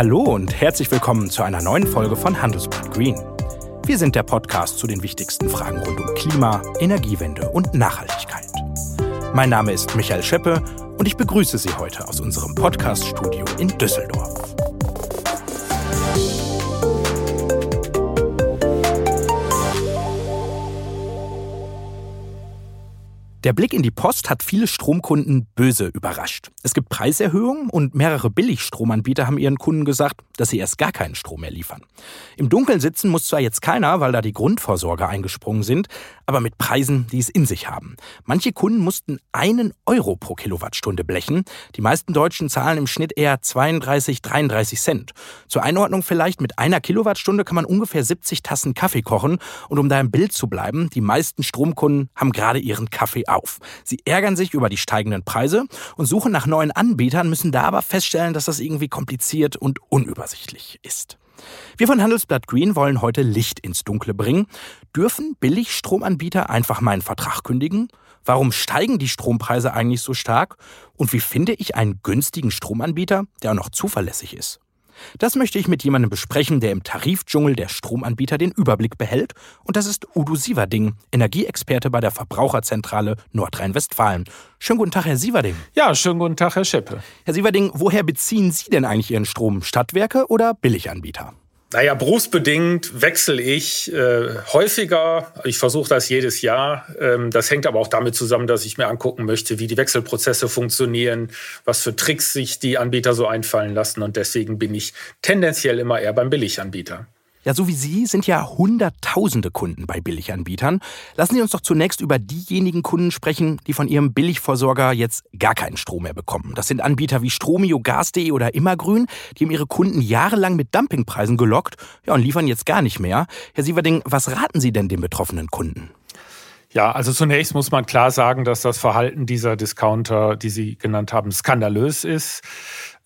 Hallo und herzlich willkommen zu einer neuen Folge von Handelsblatt Green. Wir sind der Podcast zu den wichtigsten Fragen rund um Klima, Energiewende und Nachhaltigkeit. Mein Name ist Michael Scheppe und ich begrüße Sie heute aus unserem Podcast-Studio in Düsseldorf. Der Blick in die Post hat viele Stromkunden böse überrascht. Es gibt Preiserhöhungen und mehrere Billigstromanbieter haben ihren Kunden gesagt, dass sie erst gar keinen Strom mehr liefern. Im Dunkeln sitzen muss zwar jetzt keiner, weil da die Grundversorger eingesprungen sind, aber mit Preisen, die es in sich haben. Manche Kunden mussten einen Euro pro Kilowattstunde blechen. Die meisten Deutschen zahlen im Schnitt eher 32, 33 Cent. Zur Einordnung vielleicht, mit einer Kilowattstunde kann man ungefähr 70 Tassen Kaffee kochen. Und um da im Bild zu bleiben, die meisten Stromkunden haben gerade ihren Kaffee auf. Sie ärgern sich über die steigenden Preise und suchen nach neuen Anbietern, müssen da aber feststellen, dass das irgendwie kompliziert und unübersichtlich ist. Wir von Handelsblatt Green wollen heute Licht ins Dunkle bringen. Dürfen Billigstromanbieter einfach meinen Vertrag kündigen? Warum steigen die Strompreise eigentlich so stark? Und wie finde ich einen günstigen Stromanbieter, der auch noch zuverlässig ist? Das möchte ich mit jemandem besprechen, der im Tarifdschungel der Stromanbieter den Überblick behält. Und das ist Udo Sieverding, Energieexperte bei der Verbraucherzentrale Nordrhein-Westfalen. Schönen guten Tag, Herr Sieverding. Ja, schönen guten Tag, Herr Scheppe. Herr Sieverding, woher beziehen Sie denn eigentlich Ihren Strom? Stadtwerke oder Billiganbieter? Naja, berufsbedingt wechsle ich äh, häufiger. Ich versuche das jedes Jahr. Ähm, das hängt aber auch damit zusammen, dass ich mir angucken möchte, wie die Wechselprozesse funktionieren, was für Tricks sich die Anbieter so einfallen lassen. Und deswegen bin ich tendenziell immer eher beim Billiganbieter. Ja, so wie Sie sind ja hunderttausende Kunden bei Billiganbietern. Lassen Sie uns doch zunächst über diejenigen Kunden sprechen, die von ihrem Billigversorger jetzt gar keinen Strom mehr bekommen. Das sind Anbieter wie Stromio, Gas.de oder Immergrün. Die haben ihre Kunden jahrelang mit Dumpingpreisen gelockt ja, und liefern jetzt gar nicht mehr. Herr Sieverding, was raten Sie denn den betroffenen Kunden? Ja, also zunächst muss man klar sagen, dass das Verhalten dieser Discounter, die Sie genannt haben, skandalös ist.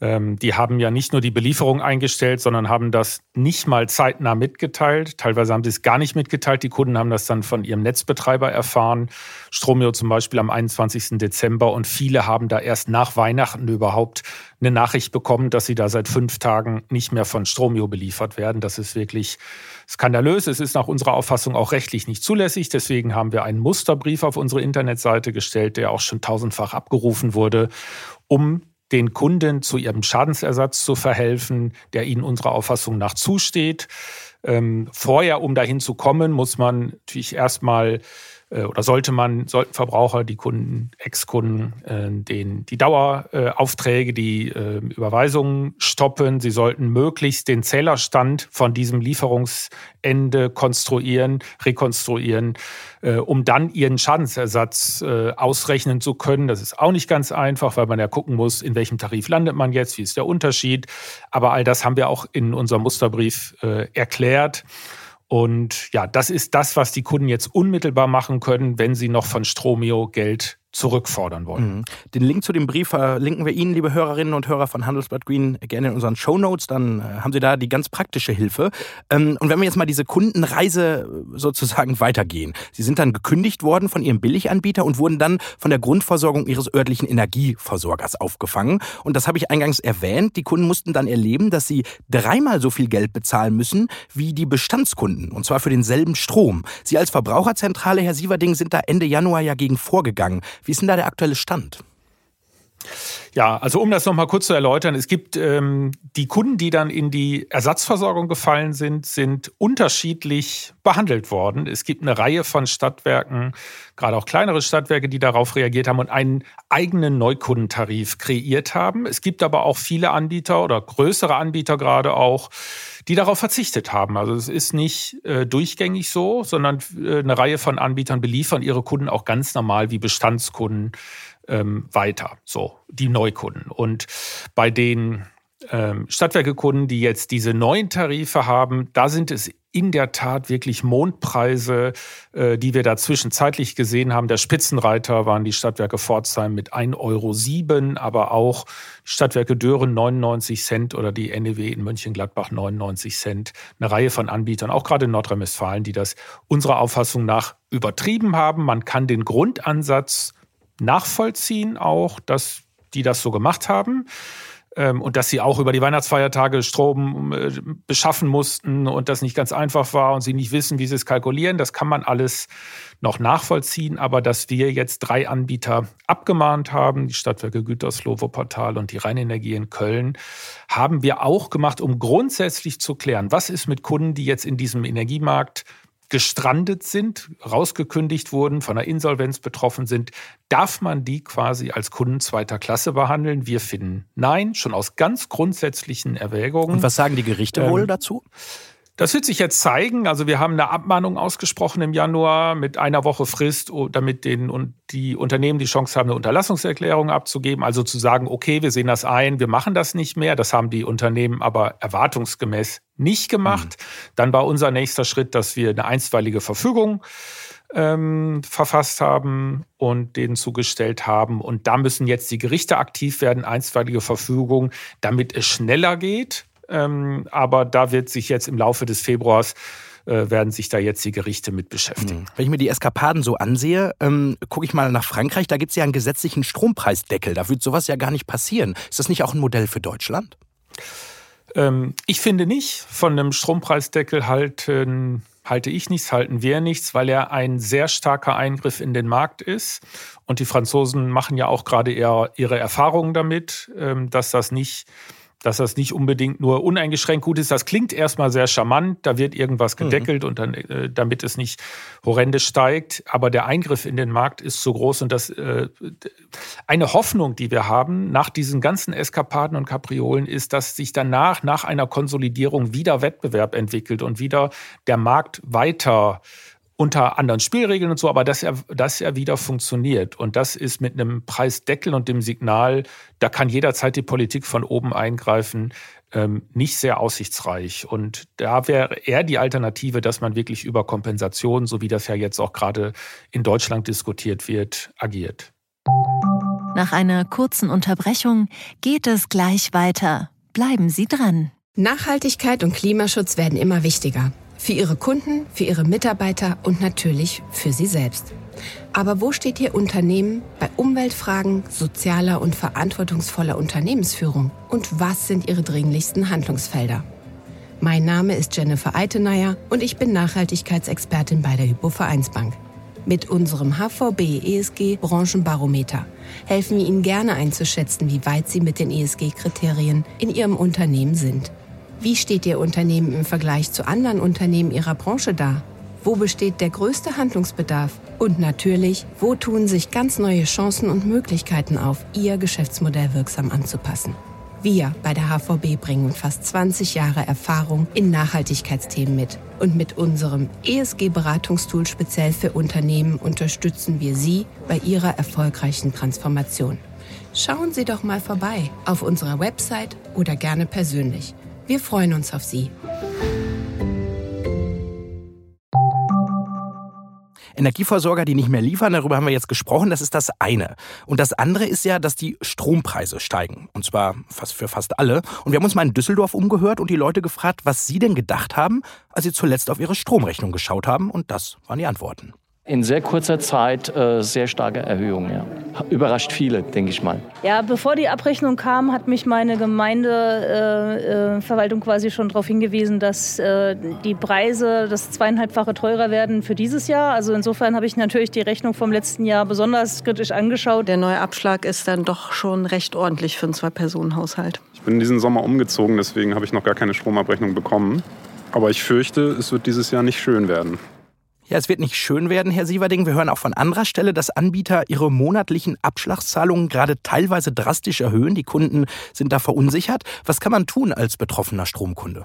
Ähm, die haben ja nicht nur die Belieferung eingestellt, sondern haben das nicht mal zeitnah mitgeteilt. Teilweise haben sie es gar nicht mitgeteilt. Die Kunden haben das dann von ihrem Netzbetreiber erfahren. Stromio zum Beispiel am 21. Dezember. Und viele haben da erst nach Weihnachten überhaupt eine Nachricht bekommen, dass sie da seit fünf Tagen nicht mehr von Stromio beliefert werden. Das ist wirklich skandalös. Es ist nach unserer Auffassung auch rechtlich nicht zulässig. Deswegen haben wir einen Musterbrief auf unsere Internetseite gestellt, der auch schon tausendfach abgerufen wurde, um den Kunden zu ihrem Schadensersatz zu verhelfen, der ihnen unserer Auffassung nach zusteht. Ähm, vorher, um dahin zu kommen, muss man natürlich erstmal oder sollte man, sollten Verbraucher, die Kunden, Ex-Kunden, äh, den, die Daueraufträge, die äh, Überweisungen stoppen. Sie sollten möglichst den Zählerstand von diesem Lieferungsende konstruieren, rekonstruieren, um dann ihren Schadensersatz ausrechnen zu können. Das ist auch nicht ganz einfach, weil man ja gucken muss, in welchem Tarif landet man jetzt, wie ist der Unterschied. Aber all das haben wir auch in unserem Musterbrief erklärt. Und ja, das ist das, was die Kunden jetzt unmittelbar machen können, wenn sie noch von Stromio Geld zurückfordern wollen. Mhm. Den Link zu dem Brief verlinken wir Ihnen, liebe Hörerinnen und Hörer von Handelsblatt Green, gerne in unseren Show Notes. Dann äh, haben Sie da die ganz praktische Hilfe. Ähm, und wenn wir jetzt mal diese Kundenreise sozusagen weitergehen. Sie sind dann gekündigt worden von Ihrem Billiganbieter und wurden dann von der Grundversorgung Ihres örtlichen Energieversorgers aufgefangen. Und das habe ich eingangs erwähnt. Die Kunden mussten dann erleben, dass sie dreimal so viel Geld bezahlen müssen wie die Bestandskunden. Und zwar für denselben Strom. Sie als Verbraucherzentrale, Herr Sieverding, sind da Ende Januar ja gegen vorgegangen. Wie ist denn da der aktuelle Stand? Ja, also um das nochmal kurz zu erläutern, es gibt ähm, die Kunden, die dann in die Ersatzversorgung gefallen sind, sind unterschiedlich behandelt worden. Es gibt eine Reihe von Stadtwerken, gerade auch kleinere Stadtwerke, die darauf reagiert haben und einen eigenen Neukundentarif kreiert haben. Es gibt aber auch viele Anbieter oder größere Anbieter gerade auch, die darauf verzichtet haben. Also es ist nicht äh, durchgängig so, sondern äh, eine Reihe von Anbietern beliefern ihre Kunden auch ganz normal wie Bestandskunden ähm, weiter, so die Neukunden. Und bei den ähm, Stadtwerkekunden, die jetzt diese neuen Tarife haben, da sind es in der Tat wirklich Mondpreise, äh, die wir da zwischenzeitlich gesehen haben. Der Spitzenreiter waren die Stadtwerke Pforzheim mit 1,07 Euro, aber auch Stadtwerke Dören 99 Cent oder die NEW in Mönchengladbach 99 Cent. Eine Reihe von Anbietern, auch gerade in Nordrhein-Westfalen, die das unserer Auffassung nach übertrieben haben. Man kann den Grundansatz nachvollziehen, auch, dass die das so gemacht haben. ähm, und dass sie auch über die Weihnachtsfeiertage Strom äh, beschaffen mussten und das nicht ganz einfach war und sie nicht wissen, wie sie es kalkulieren. Das kann man alles noch nachvollziehen. Aber dass wir jetzt drei Anbieter abgemahnt haben, die Stadtwerke Gütersloh, Wuppertal und die Rheinenergie in Köln, haben wir auch gemacht, um grundsätzlich zu klären, was ist mit Kunden, die jetzt in diesem Energiemarkt gestrandet sind, rausgekündigt wurden, von einer Insolvenz betroffen sind, darf man die quasi als Kunden zweiter Klasse behandeln? Wir finden nein, schon aus ganz grundsätzlichen Erwägungen. Und was sagen die Gerichte ähm, wohl dazu? Das wird sich jetzt zeigen. Also wir haben eine Abmahnung ausgesprochen im Januar mit einer Woche Frist, damit den und die Unternehmen die Chance haben, eine Unterlassungserklärung abzugeben. Also zu sagen, okay, wir sehen das ein, wir machen das nicht mehr. Das haben die Unternehmen aber erwartungsgemäß nicht gemacht. Mhm. Dann war unser nächster Schritt, dass wir eine einstweilige Verfügung ähm, verfasst haben und denen zugestellt haben. Und da müssen jetzt die Gerichte aktiv werden, einstweilige Verfügung, damit es schneller geht. Ähm, aber da wird sich jetzt im Laufe des Februars äh, werden sich da jetzt die Gerichte mit beschäftigen. Hm. Wenn ich mir die Eskapaden so ansehe, ähm, gucke ich mal nach Frankreich, da gibt es ja einen gesetzlichen Strompreisdeckel. Da wird sowas ja gar nicht passieren. Ist das nicht auch ein Modell für Deutschland? Ähm, ich finde nicht. Von einem Strompreisdeckel halten, halte ich nichts, halten wir nichts, weil er ein sehr starker Eingriff in den Markt ist. Und die Franzosen machen ja auch gerade ihre Erfahrungen damit, ähm, dass das nicht dass das nicht unbedingt nur uneingeschränkt gut ist. Das klingt erstmal sehr charmant, da wird irgendwas mhm. gedeckelt mhm. und dann, äh, damit es nicht horrende steigt. Aber der Eingriff in den Markt ist so groß und das äh, eine Hoffnung, die wir haben nach diesen ganzen Eskapaden und Kapriolen, ist, dass sich danach, nach einer Konsolidierung, wieder Wettbewerb entwickelt und wieder der Markt weiter unter anderen Spielregeln und so, aber dass er, dass er wieder funktioniert. Und das ist mit einem Preisdeckel und dem Signal, da kann jederzeit die Politik von oben eingreifen, ähm, nicht sehr aussichtsreich. Und da wäre eher die Alternative, dass man wirklich über Kompensation, so wie das ja jetzt auch gerade in Deutschland diskutiert wird, agiert. Nach einer kurzen Unterbrechung geht es gleich weiter. Bleiben Sie dran. Nachhaltigkeit und Klimaschutz werden immer wichtiger. Für Ihre Kunden, für Ihre Mitarbeiter und natürlich für Sie selbst. Aber wo steht Ihr Unternehmen bei Umweltfragen, sozialer und verantwortungsvoller Unternehmensführung? Und was sind Ihre dringlichsten Handlungsfelder? Mein Name ist Jennifer Eitenayer und ich bin Nachhaltigkeitsexpertin bei der Hypo Vereinsbank. Mit unserem HVB ESG Branchenbarometer helfen wir Ihnen gerne einzuschätzen, wie weit Sie mit den ESG-Kriterien in Ihrem Unternehmen sind. Wie steht Ihr Unternehmen im Vergleich zu anderen Unternehmen Ihrer Branche da? Wo besteht der größte Handlungsbedarf? Und natürlich, wo tun sich ganz neue Chancen und Möglichkeiten auf, Ihr Geschäftsmodell wirksam anzupassen? Wir bei der HVB bringen fast 20 Jahre Erfahrung in Nachhaltigkeitsthemen mit. Und mit unserem ESG-Beratungstool speziell für Unternehmen unterstützen wir Sie bei Ihrer erfolgreichen Transformation. Schauen Sie doch mal vorbei auf unserer Website oder gerne persönlich. Wir freuen uns auf Sie. Energieversorger, die nicht mehr liefern, darüber haben wir jetzt gesprochen, das ist das eine. Und das andere ist ja, dass die Strompreise steigen. Und zwar fast für fast alle. Und wir haben uns mal in Düsseldorf umgehört und die Leute gefragt, was sie denn gedacht haben, als sie zuletzt auf ihre Stromrechnung geschaut haben. Und das waren die Antworten. In sehr kurzer Zeit äh, sehr starke Erhöhungen, ja. Überrascht viele, denke ich mal. Ja, bevor die Abrechnung kam, hat mich meine Gemeindeverwaltung äh, quasi schon darauf hingewiesen, dass äh, die Preise das zweieinhalbfache teurer werden für dieses Jahr. Also insofern habe ich natürlich die Rechnung vom letzten Jahr besonders kritisch angeschaut. Der neue Abschlag ist dann doch schon recht ordentlich für einen Zwei-Personen-Haushalt. Ich bin diesen Sommer umgezogen, deswegen habe ich noch gar keine Stromabrechnung bekommen. Aber ich fürchte, es wird dieses Jahr nicht schön werden. Ja, es wird nicht schön werden, Herr Sieverding. Wir hören auch von anderer Stelle, dass Anbieter ihre monatlichen Abschlagszahlungen gerade teilweise drastisch erhöhen. Die Kunden sind da verunsichert. Was kann man tun als betroffener Stromkunde?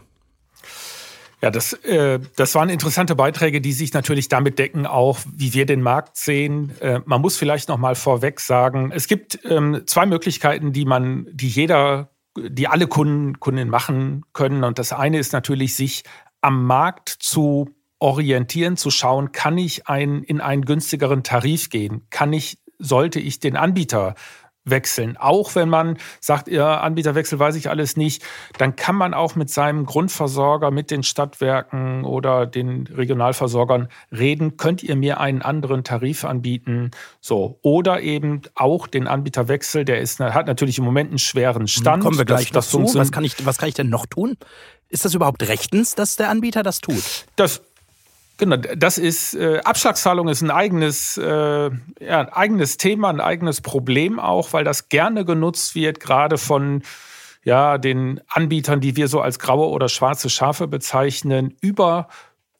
Ja, das, äh, das waren interessante Beiträge, die sich natürlich damit decken, auch wie wir den Markt sehen. Äh, man muss vielleicht noch mal vorweg sagen, es gibt ähm, zwei Möglichkeiten, die man, die jeder, die alle Kunden, Kundinnen machen können. Und das eine ist natürlich, sich am Markt zu orientieren, zu schauen, kann ich ein, in einen günstigeren Tarif gehen? Kann ich, sollte ich den Anbieter wechseln. Auch wenn man sagt, ja, Anbieterwechsel weiß ich alles nicht, dann kann man auch mit seinem Grundversorger, mit den Stadtwerken oder den Regionalversorgern reden, könnt ihr mir einen anderen Tarif anbieten? So. Oder eben auch den Anbieterwechsel, der ist, hat natürlich im Moment einen schweren Stand. Kommen wir gleich das, dazu. Was kann, ich, was kann ich denn noch tun? Ist das überhaupt rechtens, dass der Anbieter das tut? Das Genau, das ist äh, Abschlagszahlung ist ein eigenes, äh, ja, ein eigenes Thema, ein eigenes Problem auch, weil das gerne genutzt wird, gerade von ja, den Anbietern, die wir so als graue oder schwarze Schafe bezeichnen, über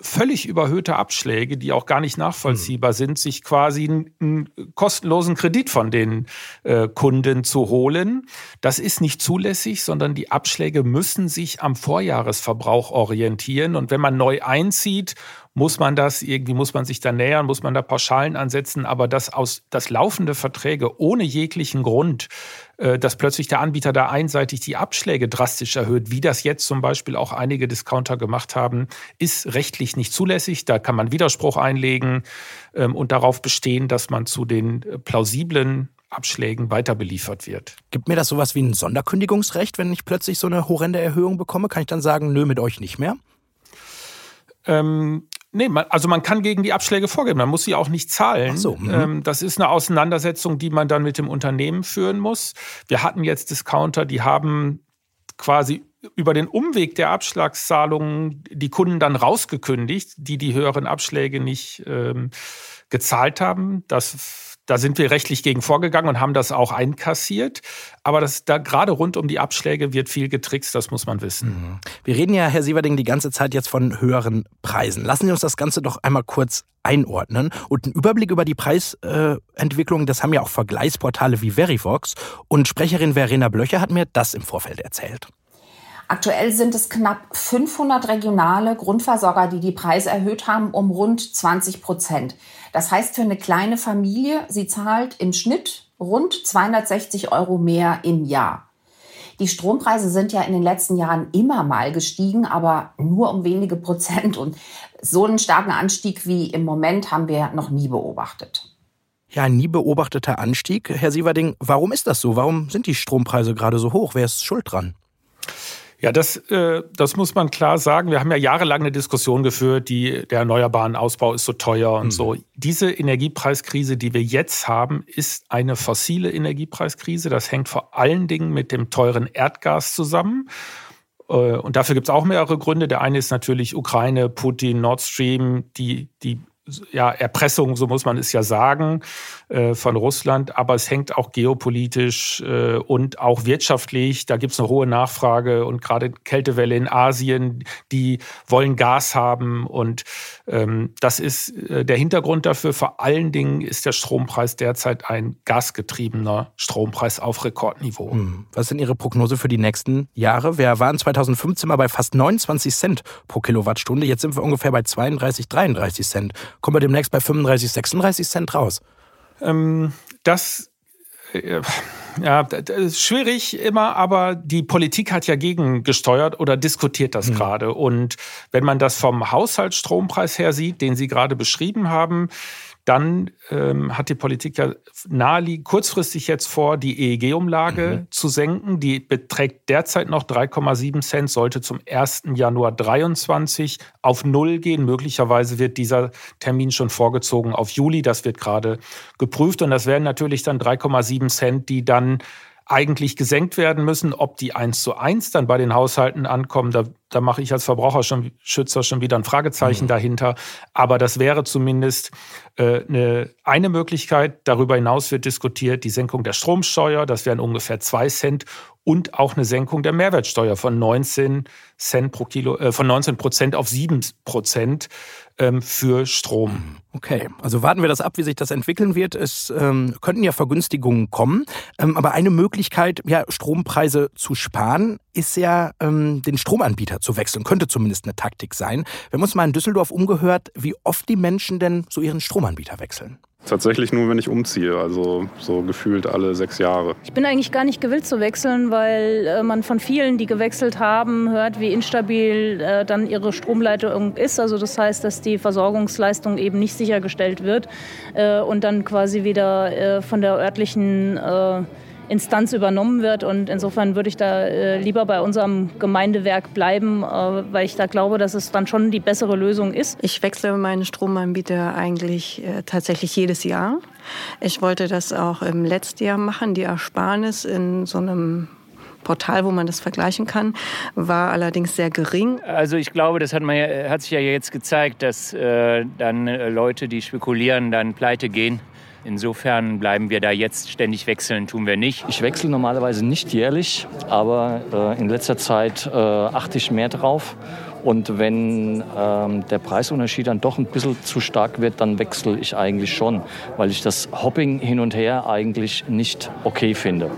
völlig überhöhte Abschläge, die auch gar nicht nachvollziehbar sind, sich quasi einen, einen kostenlosen Kredit von den äh, Kunden zu holen. Das ist nicht zulässig, sondern die Abschläge müssen sich am Vorjahresverbrauch orientieren. Und wenn man neu einzieht muss man das, irgendwie muss man sich da nähern, muss man da Pauschalen ansetzen, aber dass aus das laufende Verträge ohne jeglichen Grund, äh, dass plötzlich der Anbieter da einseitig die Abschläge drastisch erhöht, wie das jetzt zum Beispiel auch einige Discounter gemacht haben, ist rechtlich nicht zulässig. Da kann man Widerspruch einlegen ähm, und darauf bestehen, dass man zu den äh, plausiblen Abschlägen weiter beliefert wird. Gibt mir das sowas wie ein Sonderkündigungsrecht, wenn ich plötzlich so eine horrende Erhöhung bekomme? Kann ich dann sagen, nö, mit euch nicht mehr? Ähm, Nee, man, also man kann gegen die Abschläge vorgehen, man muss sie auch nicht zahlen. So, mhm. ähm, das ist eine Auseinandersetzung, die man dann mit dem Unternehmen führen muss. Wir hatten jetzt Discounter, die haben quasi über den Umweg der Abschlagszahlungen die Kunden dann rausgekündigt, die die höheren Abschläge nicht ähm, gezahlt haben. Das da sind wir rechtlich gegen vorgegangen und haben das auch einkassiert. Aber das, da gerade rund um die Abschläge wird viel getrickst, das muss man wissen. Mhm. Wir reden ja, Herr Sieverding, die ganze Zeit jetzt von höheren Preisen. Lassen Sie uns das Ganze doch einmal kurz einordnen. Und einen Überblick über die Preisentwicklung, das haben ja auch Vergleichsportale wie Verivox. Und Sprecherin Verena Blöcher hat mir das im Vorfeld erzählt. Aktuell sind es knapp 500 regionale Grundversorger, die die Preise erhöht haben um rund 20 Prozent. Das heißt für eine kleine Familie, sie zahlt im Schnitt rund 260 Euro mehr im Jahr. Die Strompreise sind ja in den letzten Jahren immer mal gestiegen, aber nur um wenige Prozent. Und so einen starken Anstieg wie im Moment haben wir noch nie beobachtet. Ja, ein nie beobachteter Anstieg. Herr Sieverding, warum ist das so? Warum sind die Strompreise gerade so hoch? Wer ist schuld dran? Ja, das, äh, das muss man klar sagen. Wir haben ja jahrelang eine Diskussion geführt, die, der erneuerbaren Ausbau ist so teuer und mhm. so. Diese Energiepreiskrise, die wir jetzt haben, ist eine fossile Energiepreiskrise. Das hängt vor allen Dingen mit dem teuren Erdgas zusammen. Äh, und dafür gibt es auch mehrere Gründe. Der eine ist natürlich Ukraine, Putin, Nord Stream, die, die ja, Erpressung, so muss man es ja sagen, äh, von Russland. Aber es hängt auch geopolitisch äh, und auch wirtschaftlich. Da gibt es eine hohe Nachfrage und gerade Kältewelle in Asien, die wollen Gas haben. Und ähm, das ist äh, der Hintergrund dafür. Vor allen Dingen ist der Strompreis derzeit ein gasgetriebener Strompreis auf Rekordniveau. Hm. Was sind Ihre Prognose für die nächsten Jahre? Wir waren 2015 mal bei fast 29 Cent pro Kilowattstunde. Jetzt sind wir ungefähr bei 32, 33 Cent kommen wir demnächst bei 35, 36 Cent raus. Ähm, das äh, ja, das ist schwierig immer, aber die Politik hat ja gegengesteuert oder diskutiert das mhm. gerade. Und wenn man das vom Haushaltsstrompreis her sieht, den Sie gerade beschrieben haben, dann ähm, hat die Politik ja naheliegend kurzfristig jetzt vor, die EEG-Umlage mhm. zu senken. Die beträgt derzeit noch 3,7 Cent, sollte zum 1. Januar 23 auf Null gehen. Möglicherweise wird dieser Termin schon vorgezogen auf Juli. Das wird gerade geprüft. Und das wären natürlich dann 3,7 Cent, die dann eigentlich gesenkt werden müssen. Ob die eins zu eins dann bei den Haushalten ankommen, da, da mache ich als Verbraucherschützer schon wieder ein Fragezeichen mhm. dahinter. Aber das wäre zumindest äh, eine, eine Möglichkeit. Darüber hinaus wird diskutiert die Senkung der Stromsteuer. Das wären ungefähr zwei Cent und auch eine Senkung der Mehrwertsteuer von 19 Cent pro Kilo, äh, von 19 Prozent auf 7 Prozent ähm, für Strom. Okay, also warten wir das ab, wie sich das entwickeln wird. Es ähm, könnten ja Vergünstigungen kommen, ähm, aber eine Möglichkeit, ja, Strompreise zu sparen, ist ja, ähm, den Stromanbieter zu wechseln. Könnte zumindest eine Taktik sein. Wir haben uns mal in Düsseldorf umgehört, wie oft die Menschen denn so ihren Stromanbieter wechseln. Tatsächlich nur, wenn ich umziehe, also so gefühlt alle sechs Jahre. Ich bin eigentlich gar nicht gewillt zu wechseln, weil äh, man von vielen, die gewechselt haben, hört, wie instabil äh, dann ihre Stromleitung ist. Also das heißt, dass die Versorgungsleistung eben nicht sichergestellt wird äh, und dann quasi wieder von der örtlichen Instanz übernommen wird. Und insofern würde ich da äh, lieber bei unserem Gemeindewerk bleiben, äh, weil ich da glaube, dass es dann schon die bessere Lösung ist. Ich wechsle meinen Stromanbieter eigentlich äh, tatsächlich jedes Jahr. Ich wollte das auch im letzten Jahr machen, die Ersparnis in so einem Portal, wo man das vergleichen kann, war allerdings sehr gering. Also ich glaube, das hat, man ja, hat sich ja jetzt gezeigt, dass äh, dann äh, Leute, die spekulieren, dann pleite gehen. Insofern bleiben wir da jetzt ständig wechseln, tun wir nicht. Ich wechsle normalerweise nicht jährlich, aber äh, in letzter Zeit äh, achte ich mehr drauf. Und wenn ähm, der Preisunterschied dann doch ein bisschen zu stark wird, dann wechsle ich eigentlich schon, weil ich das Hopping hin und her eigentlich nicht okay finde.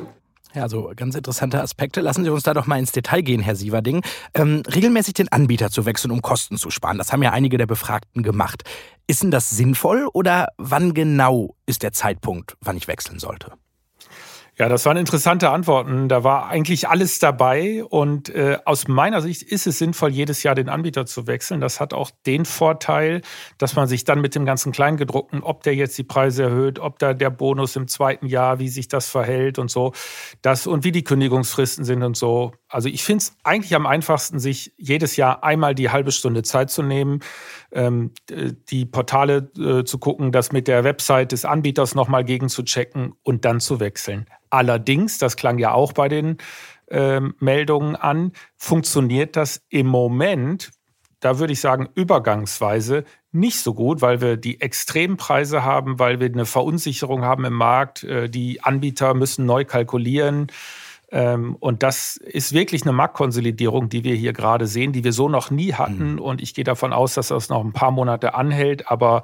Ja, so ganz interessante Aspekte. Lassen Sie uns da doch mal ins Detail gehen, Herr Sieverding. Ähm, regelmäßig den Anbieter zu wechseln, um Kosten zu sparen. Das haben ja einige der Befragten gemacht. Ist denn das sinnvoll oder wann genau ist der Zeitpunkt, wann ich wechseln sollte? Ja, das waren interessante Antworten. Da war eigentlich alles dabei. Und äh, aus meiner Sicht ist es sinnvoll, jedes Jahr den Anbieter zu wechseln. Das hat auch den Vorteil, dass man sich dann mit dem ganzen Kleingedruckten, ob der jetzt die Preise erhöht, ob da der Bonus im zweiten Jahr, wie sich das verhält und so, das und wie die Kündigungsfristen sind und so. Also ich finde es eigentlich am einfachsten, sich jedes Jahr einmal die halbe Stunde Zeit zu nehmen, ähm, die Portale äh, zu gucken, das mit der Website des Anbieters nochmal gegen zu checken und dann zu wechseln. Allerdings, das klang ja auch bei den ähm, Meldungen an, funktioniert das im Moment, da würde ich sagen, übergangsweise nicht so gut, weil wir die Extrempreise haben, weil wir eine Verunsicherung haben im Markt. Äh, die Anbieter müssen neu kalkulieren. Ähm, und das ist wirklich eine Marktkonsolidierung, die wir hier gerade sehen, die wir so noch nie hatten. Mhm. Und ich gehe davon aus, dass das noch ein paar Monate anhält. Aber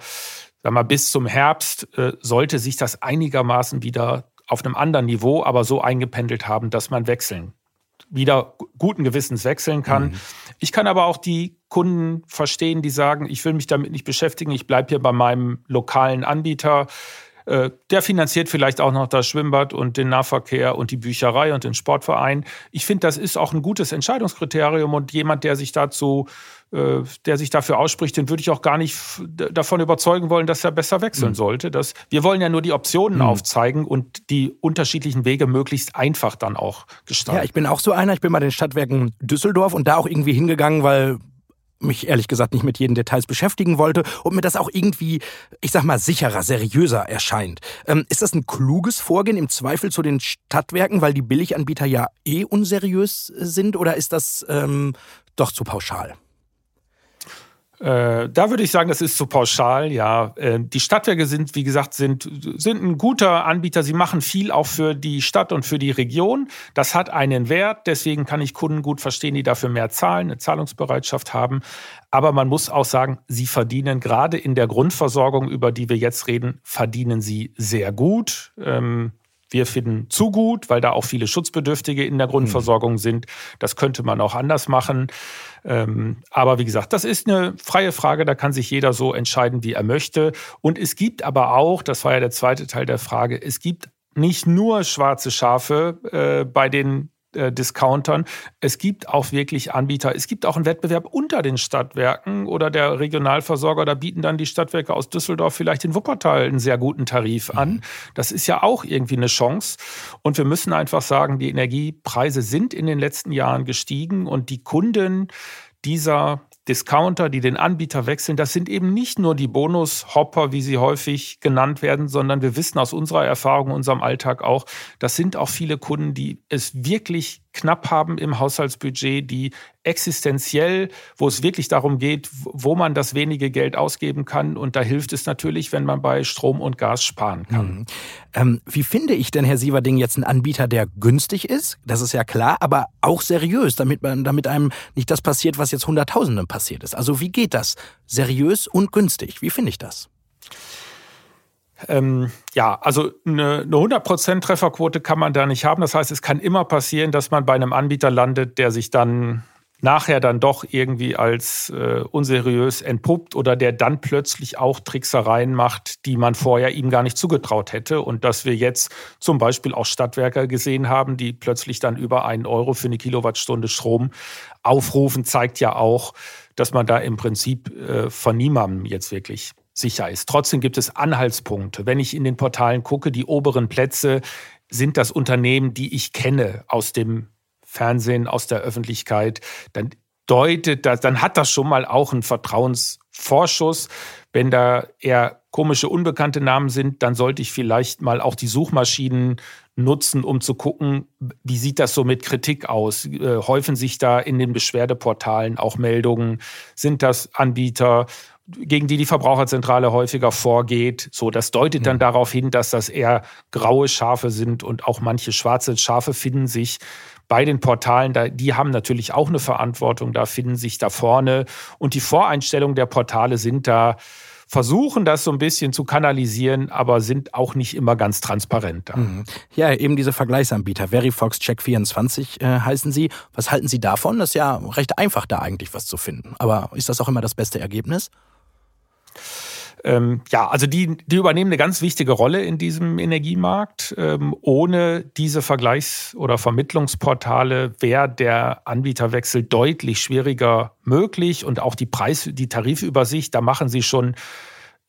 sag mal, bis zum Herbst äh, sollte sich das einigermaßen wieder auf einem anderen Niveau, aber so eingependelt haben, dass man wechseln wieder guten Gewissens wechseln kann. Mhm. Ich kann aber auch die Kunden verstehen, die sagen, ich will mich damit nicht beschäftigen, ich bleibe hier bei meinem lokalen Anbieter. Äh, der finanziert vielleicht auch noch das Schwimmbad und den Nahverkehr und die Bücherei und den Sportverein. Ich finde, das ist auch ein gutes Entscheidungskriterium und jemand, der sich dazu äh, der sich dafür ausspricht, den würde ich auch gar nicht davon überzeugen wollen, dass er besser wechseln mhm. sollte. Das, wir wollen ja nur die Optionen mhm. aufzeigen und die unterschiedlichen Wege möglichst einfach dann auch gestalten. Ja, ich bin auch so einer. Ich bin bei den Stadtwerken Düsseldorf und da auch irgendwie hingegangen, weil mich ehrlich gesagt nicht mit jeden Details beschäftigen wollte und mir das auch irgendwie, ich sag mal, sicherer, seriöser erscheint. Ähm, ist das ein kluges Vorgehen im Zweifel zu den Stadtwerken, weil die Billiganbieter ja eh unseriös sind oder ist das ähm, doch zu pauschal? Äh, da würde ich sagen, das ist zu pauschal. Ja, äh, die Stadtwerke sind, wie gesagt, sind, sind ein guter Anbieter. Sie machen viel auch für die Stadt und für die Region. Das hat einen Wert. Deswegen kann ich Kunden gut verstehen, die dafür mehr zahlen, eine Zahlungsbereitschaft haben. Aber man muss auch sagen, sie verdienen gerade in der Grundversorgung, über die wir jetzt reden, verdienen sie sehr gut. Ähm, wir finden zu gut, weil da auch viele Schutzbedürftige in der Grundversorgung mhm. sind. Das könnte man auch anders machen. Ähm, aber wie gesagt, das ist eine freie Frage. Da kann sich jeder so entscheiden, wie er möchte. Und es gibt aber auch, das war ja der zweite Teil der Frage, es gibt nicht nur schwarze Schafe äh, bei den äh, Discountern. Es gibt auch wirklich Anbieter. Es gibt auch einen Wettbewerb unter den Stadtwerken oder der Regionalversorger. Da bieten dann die Stadtwerke aus Düsseldorf vielleicht in Wuppertal einen sehr guten Tarif an. Mhm. Das ist ja auch irgendwie eine Chance. Und wir müssen einfach sagen, die Energiepreise sind in den letzten Jahren gestiegen und die Kunden dieser Discounter, die den Anbieter wechseln, das sind eben nicht nur die Bonus-Hopper, wie sie häufig genannt werden, sondern wir wissen aus unserer Erfahrung, unserem Alltag auch, das sind auch viele Kunden, die es wirklich knapp haben im Haushaltsbudget, die existenziell, wo es wirklich darum geht, wo man das wenige Geld ausgeben kann. Und da hilft es natürlich, wenn man bei Strom und Gas sparen kann. Mhm. Ähm, wie finde ich denn, Herr Sieverding, jetzt einen Anbieter, der günstig ist? Das ist ja klar, aber auch seriös, damit, man, damit einem nicht das passiert, was jetzt Hunderttausenden passiert ist. Also wie geht das? Seriös und günstig. Wie finde ich das? Ähm, ja, also eine, eine 100% Trefferquote kann man da nicht haben. Das heißt, es kann immer passieren, dass man bei einem Anbieter landet, der sich dann nachher dann doch irgendwie als äh, unseriös entpuppt oder der dann plötzlich auch Tricksereien macht, die man vorher ihm gar nicht zugetraut hätte. Und dass wir jetzt zum Beispiel auch Stadtwerker gesehen haben, die plötzlich dann über einen Euro für eine Kilowattstunde Strom aufrufen, zeigt ja auch, dass man da im Prinzip äh, von niemandem jetzt wirklich sicher ist. Trotzdem gibt es Anhaltspunkte. Wenn ich in den Portalen gucke, die oberen Plätze sind das Unternehmen, die ich kenne aus dem Fernsehen, aus der Öffentlichkeit, dann deutet das, dann hat das schon mal auch einen Vertrauensvorschuss. Wenn da eher komische, unbekannte Namen sind, dann sollte ich vielleicht mal auch die Suchmaschinen nutzen, um zu gucken, wie sieht das so mit Kritik aus? Äh, häufen sich da in den Beschwerdeportalen auch Meldungen? Sind das Anbieter, gegen die die Verbraucherzentrale häufiger vorgeht? So, das deutet dann mhm. darauf hin, dass das eher graue Schafe sind und auch manche schwarze Schafe finden sich bei den Portalen, die haben natürlich auch eine Verantwortung, da finden sich da vorne und die Voreinstellungen der Portale sind da versuchen das so ein bisschen zu kanalisieren, aber sind auch nicht immer ganz transparent. Mhm. Ja, eben diese Vergleichsanbieter, Verifox Check24 äh, heißen sie. Was halten Sie davon? Das ist ja recht einfach, da eigentlich was zu finden. Aber ist das auch immer das beste Ergebnis? Ähm, ja, also die, die übernehmen eine ganz wichtige Rolle in diesem Energiemarkt. Ähm, ohne diese Vergleichs- oder Vermittlungsportale wäre der Anbieterwechsel deutlich schwieriger möglich und auch die Preis-, die Tarifübersicht, da machen sie schon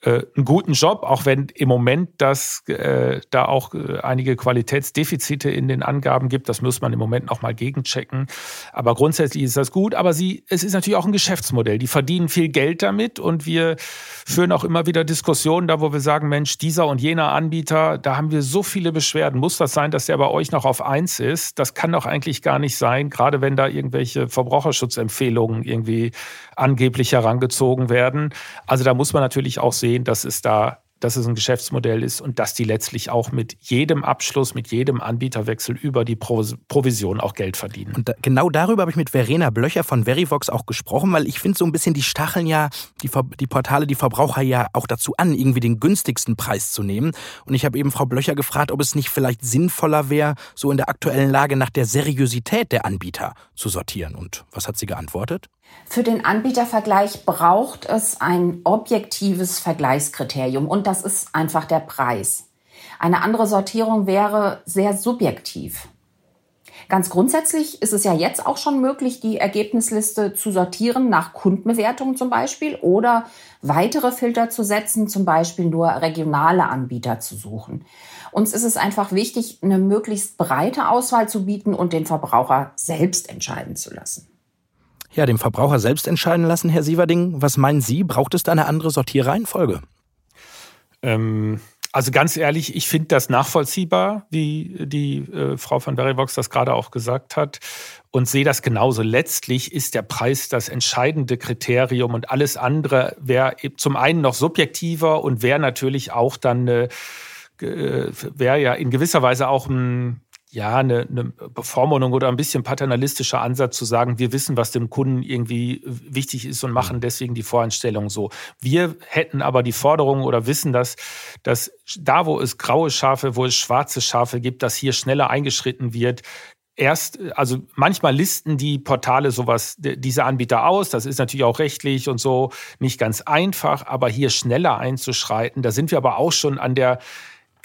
äh, einen guten Job, auch wenn im Moment das äh, da auch äh, einige Qualitätsdefizite in den Angaben gibt. Das muss man im Moment noch mal gegenchecken. Aber grundsätzlich ist das gut. Aber sie, es ist natürlich auch ein Geschäftsmodell. Die verdienen viel Geld damit und wir führen auch immer wieder Diskussionen da, wo wir sagen, Mensch, dieser und jener Anbieter, da haben wir so viele Beschwerden. Muss das sein, dass der bei euch noch auf eins ist? Das kann doch eigentlich gar nicht sein, gerade wenn da irgendwelche Verbraucherschutzempfehlungen irgendwie angeblich herangezogen werden. Also da muss man natürlich auch sehen, dass es da dass es ein Geschäftsmodell ist und dass die letztlich auch mit jedem Abschluss, mit jedem Anbieterwechsel über die Provision auch Geld verdienen. Und da, genau darüber habe ich mit Verena Blöcher von Verivox auch gesprochen, weil ich finde so ein bisschen, die stacheln ja die, die Portale, die Verbraucher ja auch dazu an, irgendwie den günstigsten Preis zu nehmen. Und ich habe eben Frau Blöcher gefragt, ob es nicht vielleicht sinnvoller wäre, so in der aktuellen Lage nach der Seriosität der Anbieter zu sortieren. Und was hat sie geantwortet? Für den Anbietervergleich braucht es ein objektives Vergleichskriterium und das ist einfach der Preis. Eine andere Sortierung wäre sehr subjektiv. Ganz grundsätzlich ist es ja jetzt auch schon möglich, die Ergebnisliste zu sortieren nach Kundenbewertungen zum Beispiel oder weitere Filter zu setzen, zum Beispiel nur regionale Anbieter zu suchen. Uns ist es einfach wichtig, eine möglichst breite Auswahl zu bieten und den Verbraucher selbst entscheiden zu lassen ja, dem Verbraucher selbst entscheiden lassen, Herr Sieverding. Was meinen Sie, braucht es da eine andere Sortierreihenfolge? Ähm, also ganz ehrlich, ich finde das nachvollziehbar, wie die äh, Frau von Verivox das gerade auch gesagt hat und sehe das genauso. Letztlich ist der Preis das entscheidende Kriterium und alles andere wäre zum einen noch subjektiver und wäre natürlich auch dann, äh, wäre ja in gewisser Weise auch ein ja, eine, eine Bevormundung oder ein bisschen paternalistischer Ansatz zu sagen, wir wissen, was dem Kunden irgendwie wichtig ist und machen mhm. deswegen die Voreinstellung so. Wir hätten aber die Forderung oder wissen, dass, dass da, wo es graue Schafe, wo es schwarze Schafe gibt, dass hier schneller eingeschritten wird, erst, also manchmal listen die Portale sowas, diese Anbieter aus. Das ist natürlich auch rechtlich und so nicht ganz einfach, aber hier schneller einzuschreiten, da sind wir aber auch schon an der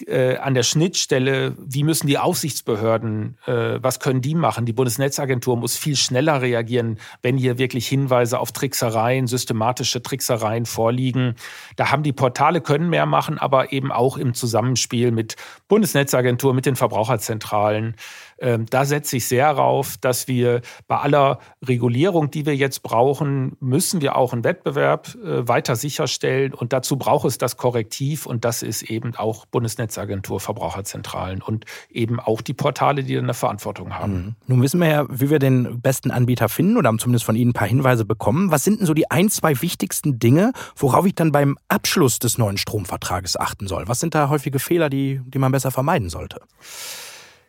äh, an der Schnittstelle, wie müssen die Aufsichtsbehörden, äh, was können die machen? Die Bundesnetzagentur muss viel schneller reagieren, wenn hier wirklich Hinweise auf Tricksereien, systematische Tricksereien vorliegen. Da haben die Portale können mehr machen, aber eben auch im Zusammenspiel mit Bundesnetzagentur, mit den Verbraucherzentralen. Ähm, da setze ich sehr darauf, dass wir bei aller Regulierung, die wir jetzt brauchen, müssen wir auch einen Wettbewerb äh, weiter sicherstellen. Und dazu braucht es das Korrektiv. Und das ist eben auch Bundesnetzagentur, Verbraucherzentralen und eben auch die Portale, die eine Verantwortung haben. Mhm. Nun wissen wir ja, wie wir den besten Anbieter finden oder haben zumindest von Ihnen ein paar Hinweise bekommen. Was sind denn so die ein, zwei wichtigsten Dinge, worauf ich dann beim Abschluss des neuen Stromvertrages achten soll? Was sind da häufige Fehler, die, die man besser vermeiden sollte?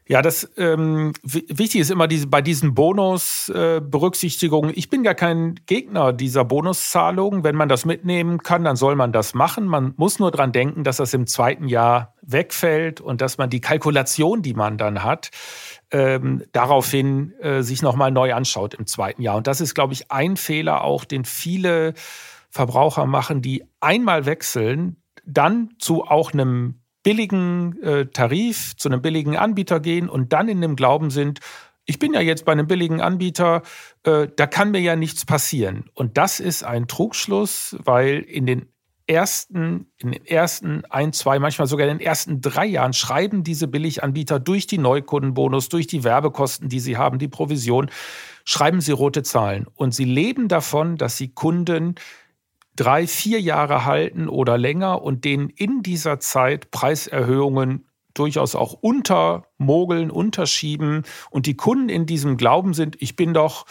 Ja, das ähm, wichtig ist immer diese, bei diesen Bonusberücksichtigungen. Äh, ich bin gar kein Gegner dieser Bonuszahlungen. Wenn man das mitnehmen kann, dann soll man das machen. Man muss nur dran denken, dass das im zweiten Jahr wegfällt und dass man die Kalkulation, die man dann hat, ähm, daraufhin äh, sich nochmal neu anschaut im zweiten Jahr. Und das ist, glaube ich, ein Fehler auch, den viele Verbraucher machen, die einmal wechseln, dann zu auch einem billigen äh, Tarif zu einem billigen Anbieter gehen und dann in dem Glauben sind, ich bin ja jetzt bei einem billigen Anbieter, äh, da kann mir ja nichts passieren. Und das ist ein Trugschluss, weil in den ersten, in den ersten ein, zwei, manchmal sogar in den ersten drei Jahren schreiben diese Billiganbieter durch die Neukundenbonus, durch die Werbekosten, die sie haben, die Provision, schreiben sie rote Zahlen. Und sie leben davon, dass sie Kunden drei, vier Jahre halten oder länger und denen in dieser Zeit Preiserhöhungen durchaus auch untermogeln, unterschieben und die Kunden in diesem Glauben sind, ich bin doch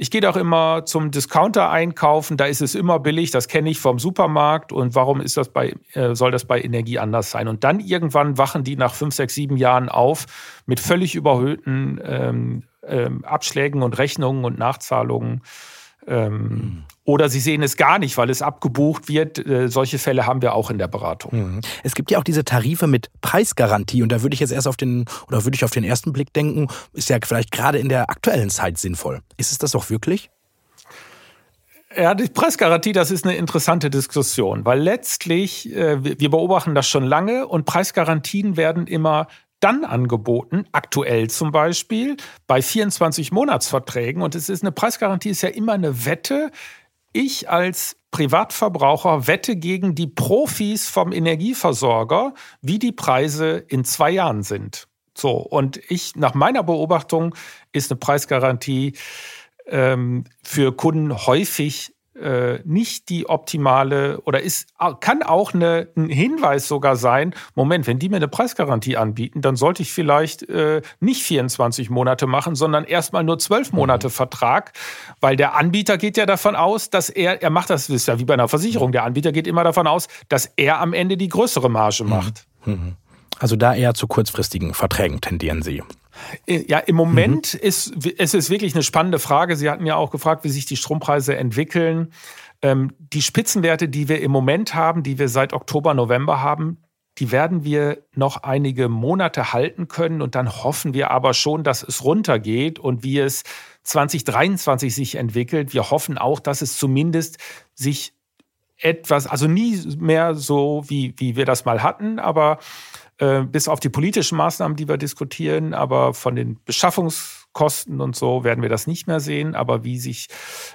ich gehe doch immer zum Discounter einkaufen, da ist es immer billig, das kenne ich vom Supermarkt und warum ist das bei, äh, soll das bei Energie anders sein? Und dann irgendwann wachen die nach fünf, sechs, sieben Jahren auf mit völlig überhöhten ähm, ähm, Abschlägen und Rechnungen und Nachzahlungen. Ähm, mhm. Oder sie sehen es gar nicht, weil es abgebucht wird. Äh, solche Fälle haben wir auch in der Beratung. Mhm. Es gibt ja auch diese Tarife mit Preisgarantie. Und da würde ich jetzt erst auf den, oder würde ich auf den ersten Blick denken, ist ja vielleicht gerade in der aktuellen Zeit sinnvoll. Ist es das auch wirklich? Ja, die Preisgarantie, das ist eine interessante Diskussion, weil letztlich, äh, wir beobachten das schon lange und Preisgarantien werden immer dann angeboten, aktuell zum Beispiel, bei 24 Monatsverträgen. Und es ist eine Preisgarantie, ist ja immer eine Wette. Ich als Privatverbraucher wette gegen die Profis vom Energieversorger, wie die Preise in zwei Jahren sind. So, und ich, nach meiner Beobachtung, ist eine Preisgarantie ähm, für Kunden häufig äh, nicht die optimale oder ist, kann auch eine, ein Hinweis sogar sein, Moment, wenn die mir eine Preisgarantie anbieten, dann sollte ich vielleicht äh, nicht 24 Monate machen, sondern erstmal nur 12 Monate mhm. Vertrag, weil der Anbieter geht ja davon aus, dass er, er macht das, das ist ja wie bei einer Versicherung, der Anbieter geht immer davon aus, dass er am Ende die größere Marge mhm. macht. Mhm. Also da eher zu kurzfristigen Verträgen tendieren Sie. Äh, ja, im Moment mhm. ist es ist wirklich eine spannende Frage. Sie hatten ja auch gefragt, wie sich die Strompreise entwickeln. Ähm, die Spitzenwerte, die wir im Moment haben, die wir seit Oktober, November haben, die werden wir noch einige Monate halten können und dann hoffen wir aber schon, dass es runtergeht und wie es 2023 sich entwickelt. Wir hoffen auch, dass es zumindest sich etwas, also nie mehr so, wie, wie wir das mal hatten, aber äh, bis auf die politischen Maßnahmen, die wir diskutieren, aber von den Beschaffungskosten und so werden wir das nicht mehr sehen. Aber wie sich,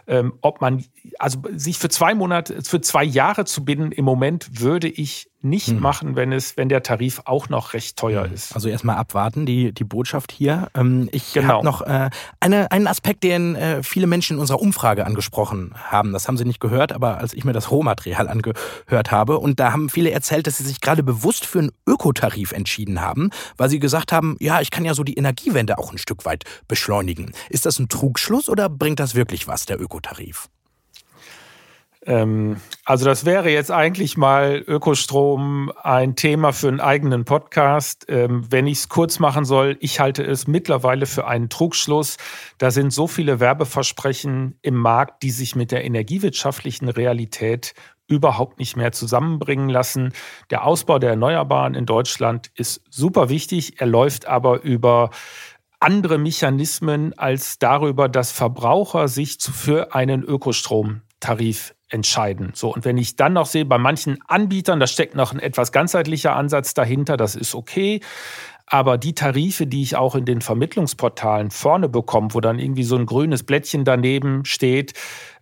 ähm, ob man, also sich für zwei Monate, für zwei Jahre zu binden, im Moment würde ich nicht hm. machen, wenn es, wenn der Tarif auch noch recht teuer hm. ist. Also erstmal abwarten, die, die Botschaft hier. Ähm, ich genau. habe noch äh, eine, einen Aspekt, den äh, viele Menschen in unserer Umfrage angesprochen haben. Das haben sie nicht gehört, aber als ich mir das Rohmaterial angehört habe, und da haben viele erzählt, dass sie sich gerade bewusst für einen Ökotarif entschieden haben, weil sie gesagt haben, ja, ich kann ja so die Energiewende auch ein Stück weit beschleunigen. Ist das ein Trugschluss oder bringt das wirklich was, der Ökotarif? Ähm, also das wäre jetzt eigentlich mal Ökostrom ein Thema für einen eigenen Podcast. Ähm, wenn ich es kurz machen soll, ich halte es mittlerweile für einen Trugschluss. Da sind so viele Werbeversprechen im Markt, die sich mit der energiewirtschaftlichen Realität überhaupt nicht mehr zusammenbringen lassen. Der Ausbau der Erneuerbaren in Deutschland ist super wichtig. Er läuft aber über andere Mechanismen als darüber, dass Verbraucher sich für einen Ökostromtarif entscheiden. So, und wenn ich dann noch sehe, bei manchen Anbietern, da steckt noch ein etwas ganzheitlicher Ansatz dahinter, das ist okay. Aber die Tarife, die ich auch in den Vermittlungsportalen vorne bekomme, wo dann irgendwie so ein grünes Blättchen daneben steht,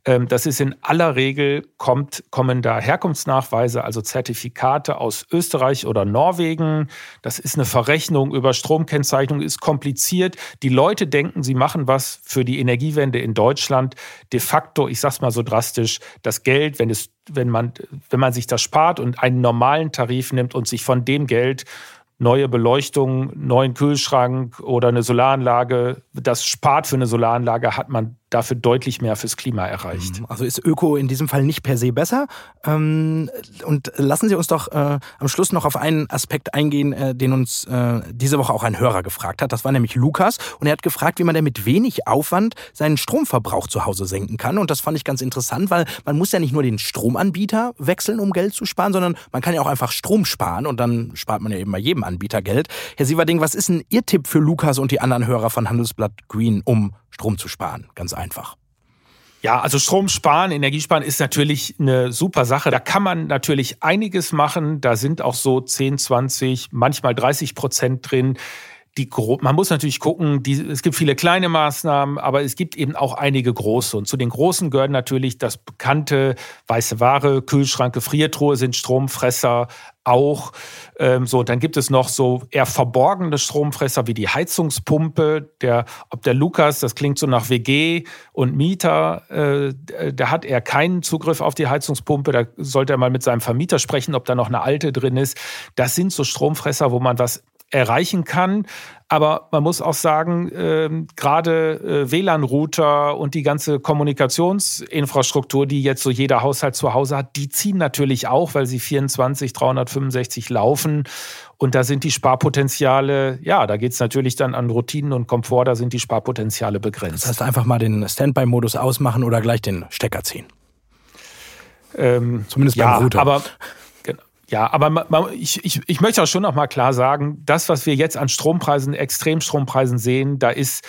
das ist in aller Regel, kommt, kommen da Herkunftsnachweise, also Zertifikate aus Österreich oder Norwegen. Das ist eine Verrechnung über Stromkennzeichnung, ist kompliziert. Die Leute denken, sie machen was für die Energiewende in Deutschland. De facto, ich sag's mal so drastisch, das Geld, wenn es wenn man, wenn man sich das spart und einen normalen Tarif nimmt und sich von dem Geld neue Beleuchtung, neuen Kühlschrank oder eine Solaranlage, das spart für eine Solaranlage, hat man dafür deutlich mehr fürs Klima erreicht. Mhm. Also ist Öko in diesem Fall nicht per se besser. Ähm, und lassen Sie uns doch äh, am Schluss noch auf einen Aspekt eingehen, äh, den uns äh, diese Woche auch ein Hörer gefragt hat. Das war nämlich Lukas und er hat gefragt, wie man denn mit wenig Aufwand seinen Stromverbrauch zu Hause senken kann. Und das fand ich ganz interessant, weil man muss ja nicht nur den Stromanbieter wechseln, um Geld zu sparen, sondern man kann ja auch einfach Strom sparen und dann spart man ja eben bei jedem Anbieter Geld. Herr Sieverding, was ist denn Ihr Tipp für Lukas und die anderen Hörer von Handelsblatt Green, um Strom zu sparen. Ganz einfach. Ja, also Strom sparen, Energiesparen ist natürlich eine super Sache. Da kann man natürlich einiges machen. Da sind auch so 10, 20, manchmal 30 Prozent drin, die man muss natürlich gucken, die, es gibt viele kleine Maßnahmen, aber es gibt eben auch einige große. Und zu den großen gehören natürlich das bekannte weiße Ware, Kühlschrank, Gefriertruhe sind Stromfresser auch. Ähm, so, dann gibt es noch so eher verborgene Stromfresser wie die Heizungspumpe. Der, ob der Lukas, das klingt so nach WG und Mieter, äh, der hat eher keinen Zugriff auf die Heizungspumpe. Da sollte er mal mit seinem Vermieter sprechen, ob da noch eine alte drin ist. Das sind so Stromfresser, wo man was erreichen kann. Aber man muss auch sagen, äh, gerade äh, WLAN-Router und die ganze Kommunikationsinfrastruktur, die jetzt so jeder Haushalt zu Hause hat, die ziehen natürlich auch, weil sie 24, 365 laufen. Und da sind die Sparpotenziale, ja, da geht es natürlich dann an Routinen und Komfort, da sind die Sparpotenziale begrenzt. Das heißt, einfach mal den Standby-Modus ausmachen oder gleich den Stecker ziehen. Ähm, Zumindest beim ja, Router. Aber ja, aber man, ich, ich, ich möchte auch schon noch mal klar sagen, das, was wir jetzt an Strompreisen, Extremstrompreisen sehen, da ist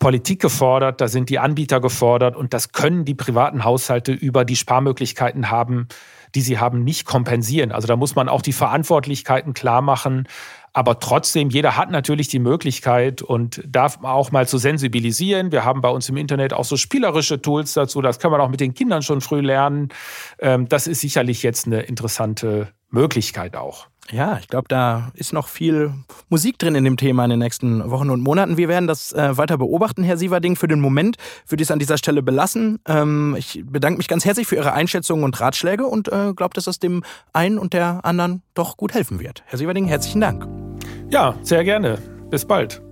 Politik gefordert, da sind die Anbieter gefordert und das können die privaten Haushalte über die Sparmöglichkeiten haben, die sie haben, nicht kompensieren. Also da muss man auch die Verantwortlichkeiten klar machen. Aber trotzdem, jeder hat natürlich die Möglichkeit und darf auch mal zu sensibilisieren. Wir haben bei uns im Internet auch so spielerische Tools dazu. Das kann man auch mit den Kindern schon früh lernen. Ähm, das ist sicherlich jetzt eine interessante Möglichkeit auch. Ja, ich glaube, da ist noch viel Musik drin in dem Thema in den nächsten Wochen und Monaten. Wir werden das äh, weiter beobachten, Herr Sieverding. Für den Moment würde ich es an dieser Stelle belassen. Ähm, ich bedanke mich ganz herzlich für Ihre Einschätzungen und Ratschläge und äh, glaube, dass es dem einen und der anderen doch gut helfen wird. Herr Sieverding, herzlichen Dank. Ja, sehr gerne. Bis bald.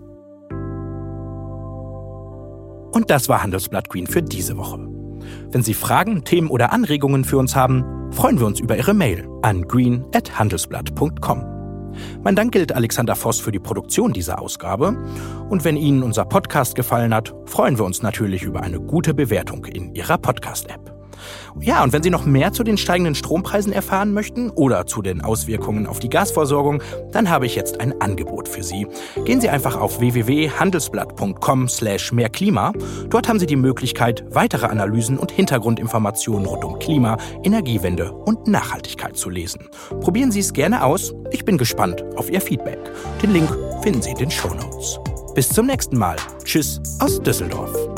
Und das war Handelsblatt Queen für diese Woche. Wenn Sie Fragen, Themen oder Anregungen für uns haben, freuen wir uns über Ihre Mail an green.handelsblatt.com. Mein Dank gilt Alexander Voss für die Produktion dieser Ausgabe. Und wenn Ihnen unser Podcast gefallen hat, freuen wir uns natürlich über eine gute Bewertung in Ihrer Podcast-App. Ja, und wenn Sie noch mehr zu den steigenden Strompreisen erfahren möchten oder zu den Auswirkungen auf die Gasversorgung, dann habe ich jetzt ein Angebot für Sie. Gehen Sie einfach auf www.handelsblatt.com/slash mehrklima. Dort haben Sie die Möglichkeit, weitere Analysen und Hintergrundinformationen rund um Klima, Energiewende und Nachhaltigkeit zu lesen. Probieren Sie es gerne aus. Ich bin gespannt auf Ihr Feedback. Den Link finden Sie in den Show Notes. Bis zum nächsten Mal. Tschüss aus Düsseldorf.